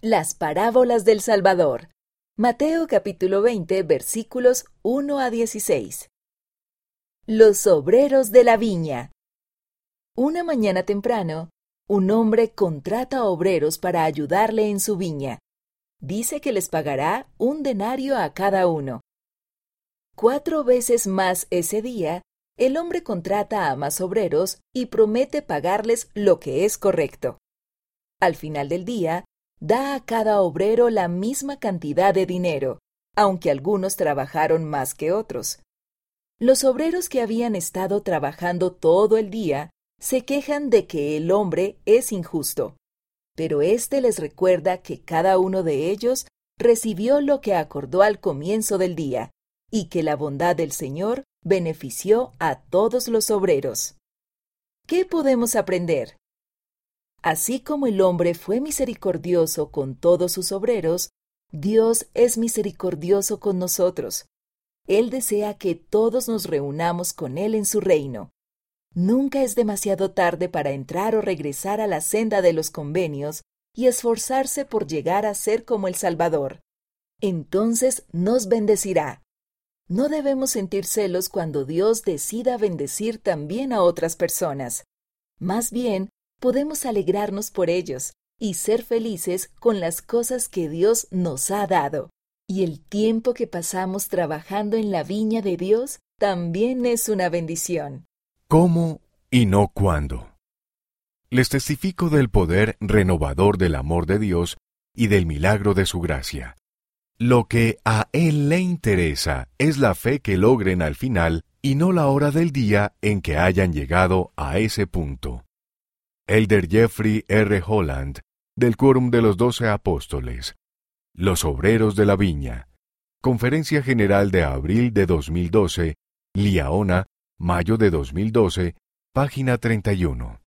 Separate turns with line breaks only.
Las parábolas del Salvador. Mateo capítulo 20 versículos 1 a 16. Los obreros de la viña. Una mañana temprano, un hombre contrata obreros para ayudarle en su viña. Dice que les pagará un denario a cada uno. Cuatro veces más ese día, el hombre contrata a más obreros y promete pagarles lo que es correcto. Al final del día, da a cada obrero la misma cantidad de dinero, aunque algunos trabajaron más que otros. Los obreros que habían estado trabajando todo el día se quejan de que el hombre es injusto, pero éste les recuerda que cada uno de ellos recibió lo que acordó al comienzo del día, y que la bondad del Señor benefició a todos los obreros. ¿Qué podemos aprender? Así como el hombre fue misericordioso con todos sus obreros, Dios es misericordioso con nosotros. Él desea que todos nos reunamos con Él en su reino. Nunca es demasiado tarde para entrar o regresar a la senda de los convenios y esforzarse por llegar a ser como el Salvador. Entonces nos bendecirá. No debemos sentir celos cuando Dios decida bendecir también a otras personas. Más bien, podemos alegrarnos por ellos y ser felices con las cosas que Dios nos ha dado. Y el tiempo que pasamos trabajando en la viña de Dios también es una bendición.
¿Cómo y no cuándo? Les testifico del poder renovador del amor de Dios y del milagro de su gracia. Lo que a Él le interesa es la fe que logren al final y no la hora del día en que hayan llegado a ese punto. Elder Jeffrey R. Holland, del Quórum de los Doce Apóstoles. Los Obreros de la Viña. Conferencia General de abril de 2012, Liaona, mayo de 2012, página 31.